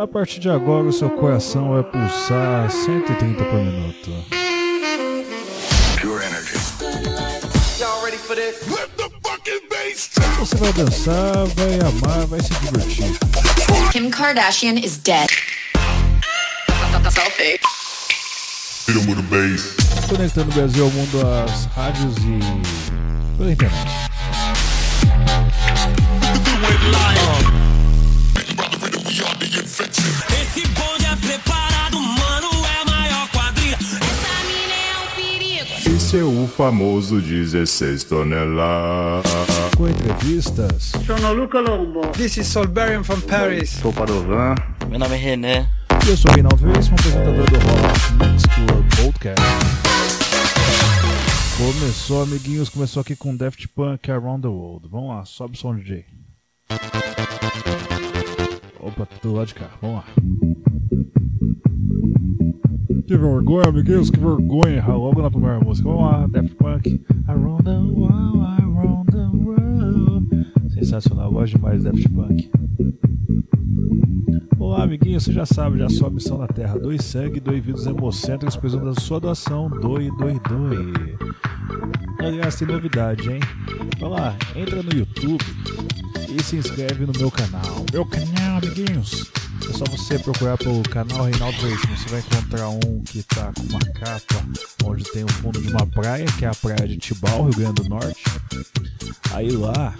A partir de agora, o seu coração vai pulsar 130 por minuto. Pure energy. Você vai dançar, vai amar, vai se divertir. Kim Kardashian is dead. Selfie. Hit 'em with a bass. Conectando o Brasil ao mundo, às rádios e pela internet. Esse bonde é preparado, mano, é maior quadrilha. Essa mina é um perigo. Esse é o famoso 16 toneladas. Com entrevistas, Sono Luca Lombo. This is Solberian from Paris. Sou Padovan. Meu nome é René. eu sou o Reinaldo Veríssimo, apresentador do Rock Mix Club Podcast. Começou, amiguinhos, começou aqui com Daft Punk Around the World. Vamos lá, sobe o som, DJ. Opa, do lado de cá, vamos lá. Que vergonha, amiguinhos, que vergonha logo na primeira música. Vamos lá, Daft Punk Around the World, Around the World. Sensacional, gosto demais de Daft Punk. Olá, amiguinho, você já sabe, já sua missão na Terra. Doe sangue, doe vidas hemocêntricos, precisando da sua doação. Doe, doe, doe. Aliás, tem novidade, hein? Vai lá, entra no YouTube e se inscreve no meu canal. Meu canal, amiguinhos. É só você procurar pelo canal Reinaldo Veríssimo. Você vai encontrar um que tá com uma capa onde tem o fundo de uma praia, que é a praia de Tibau, Rio Grande do Norte. Aí lá,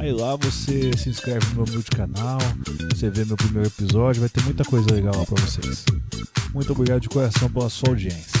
Aí lá você se inscreve no meu humilde canal, você vê meu primeiro episódio, vai ter muita coisa legal lá para vocês. Muito obrigado de coração pela sua audiência.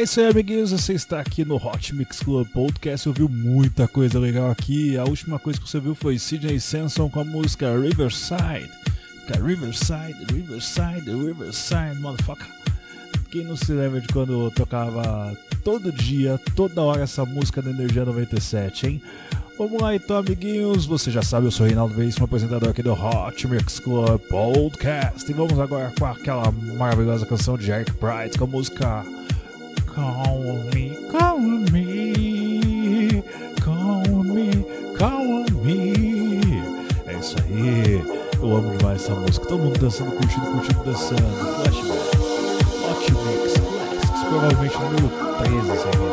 É isso aí, amiguinhos. Você está aqui no Hot Mix Club Podcast. Ouviu muita coisa legal aqui. A última coisa que você viu foi Sidney Sanson com a música Riverside. Riverside, Riverside, Riverside, motherfucker. Quem não se lembra de quando eu tocava todo dia, toda hora essa música da Energia 97, hein? Vamos lá então, amiguinhos. Você já sabe, eu sou Reinaldo Veríssimo, apresentador aqui do Hot Mix Club Podcast. E vamos agora com aquela maravilhosa canção de Eric Bright com a música Call me, call me, call me, call me. É isso aí. Eu amo demais essa música. Todo mundo dançando, curtindo, curtindo, dançando. Flashback. Hot Mix Classics. Provavelmente número 13 isso aqui.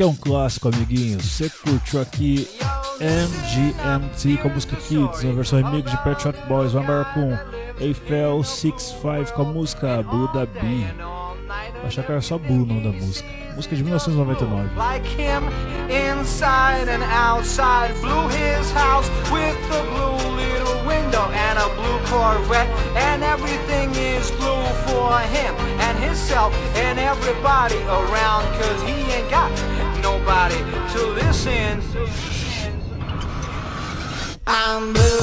que é um clássico, amiguinhos. Você curtiu aqui MGMT com a música Kids, uma versão remix de Pet Shop Boys, vai embora com Eiffel 65 com a música Buda B. Achar que era só Bu o nome da música. Música de 1999. Like him, inside and outside, blew his house with the blue little window and a blue Corvette, and everything is blue for him and himself and everybody around, cause he ain't got nobody to listen. I'm blue.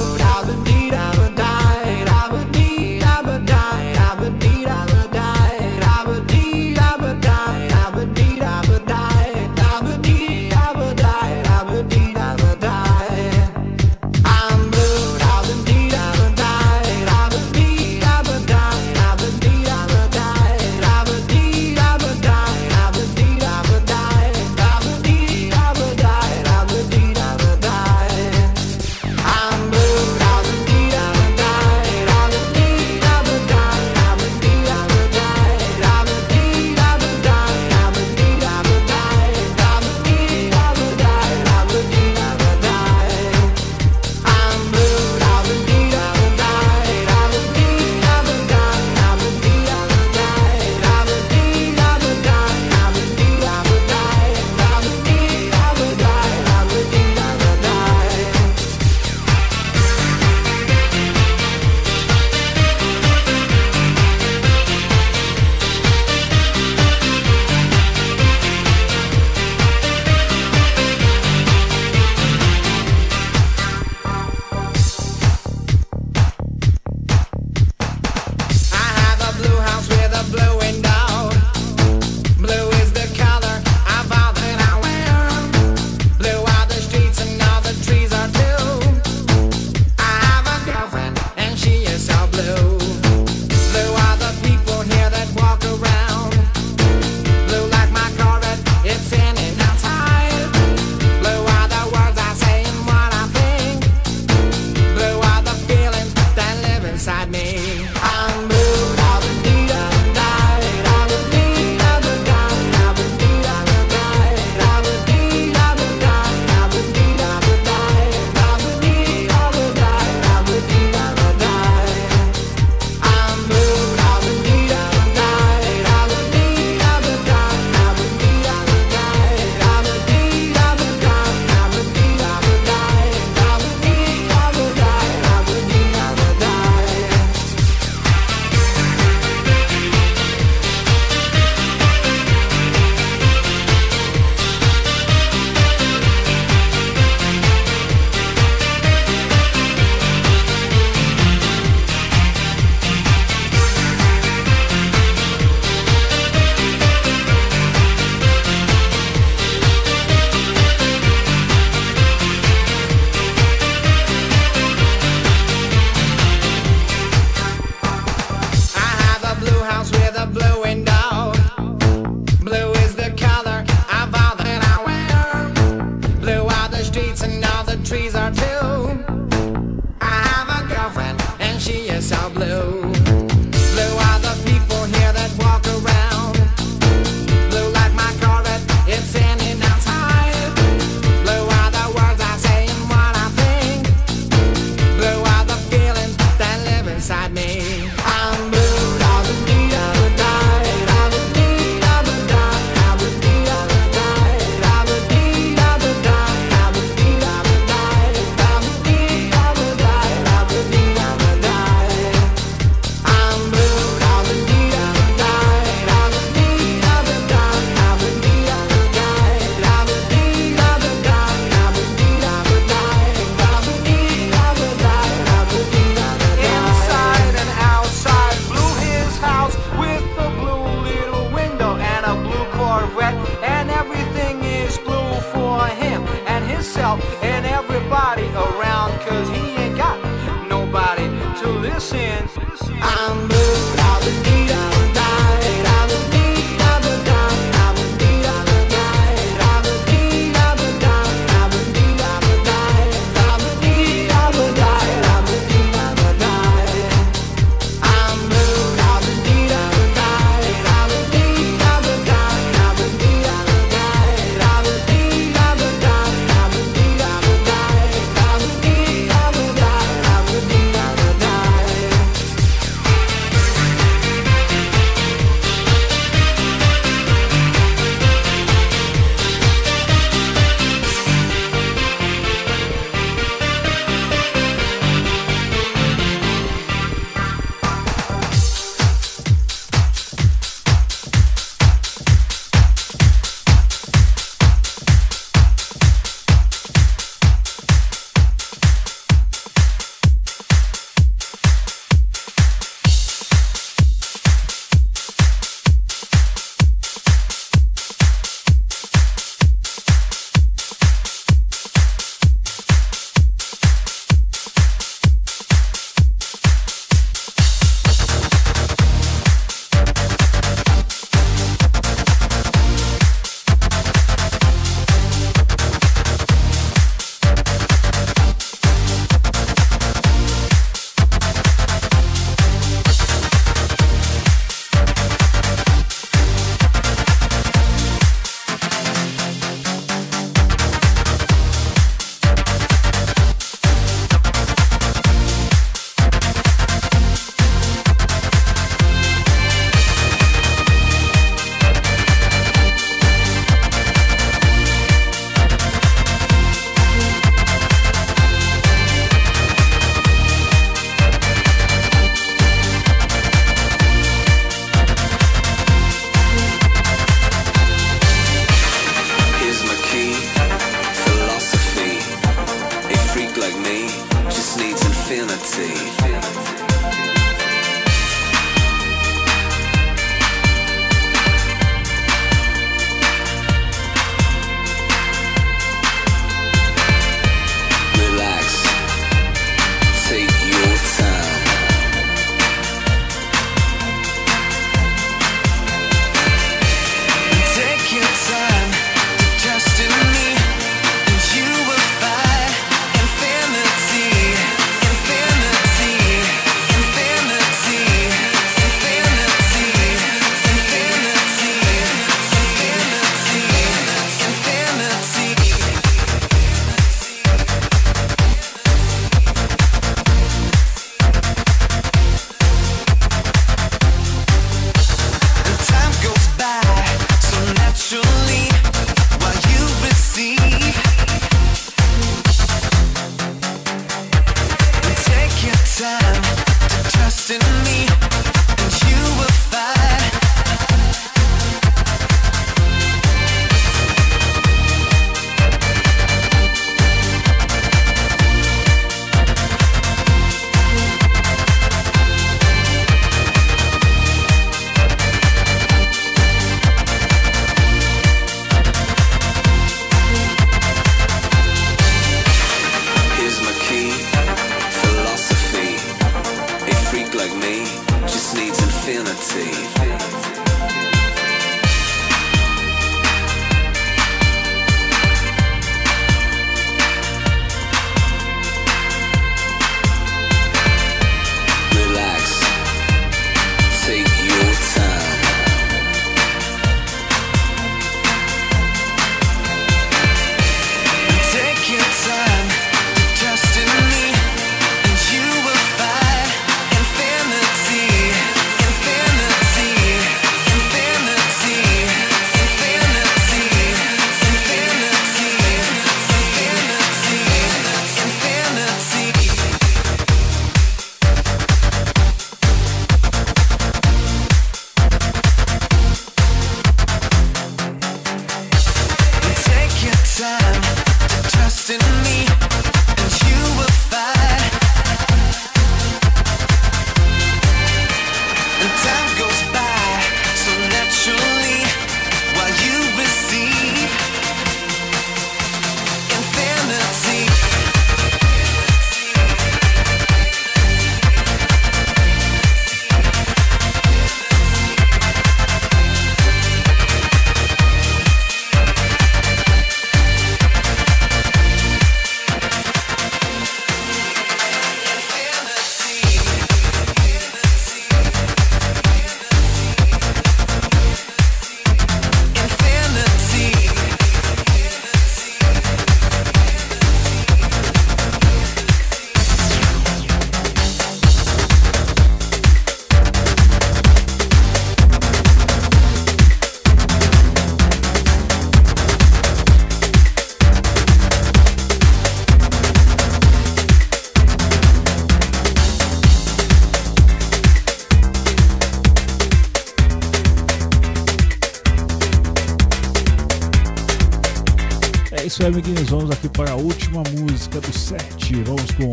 Aí, amiguinhos. Vamos aqui para a última música do set. Vamos com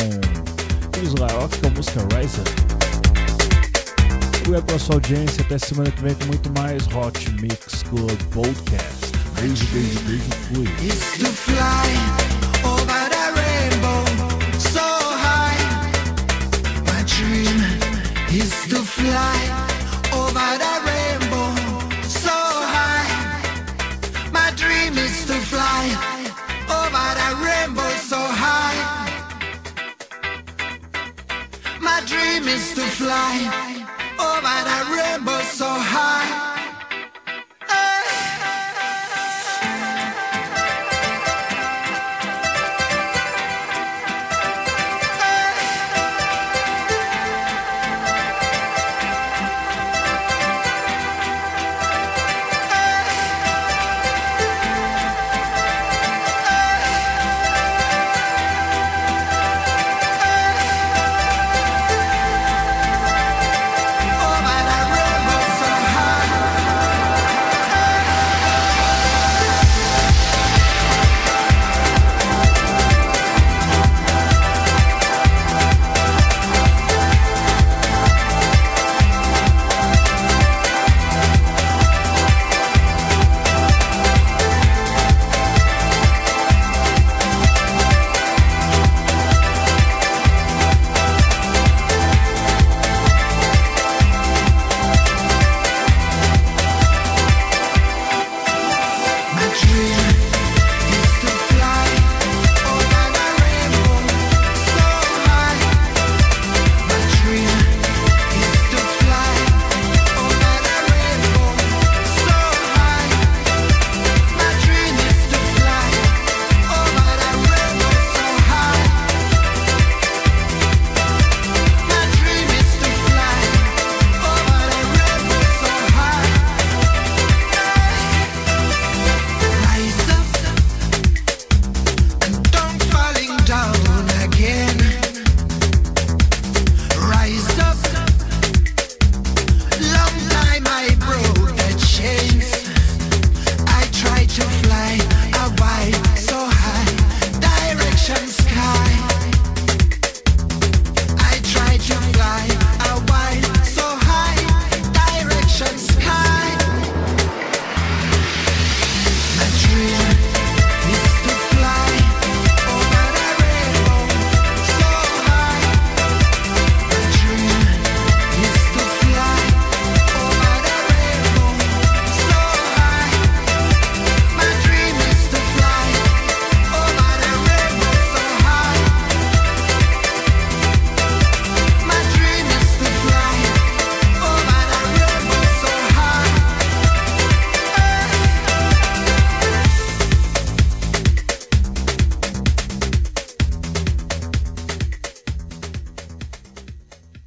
Chris Larocque com a música Riser. Obrigado pela sua audiência. Até semana que vem com muito mais Hot Mix Club Podcast. Beijo, beijo, beijo. Fui. is to fly over the rainbow so high. My dream is to fly to fly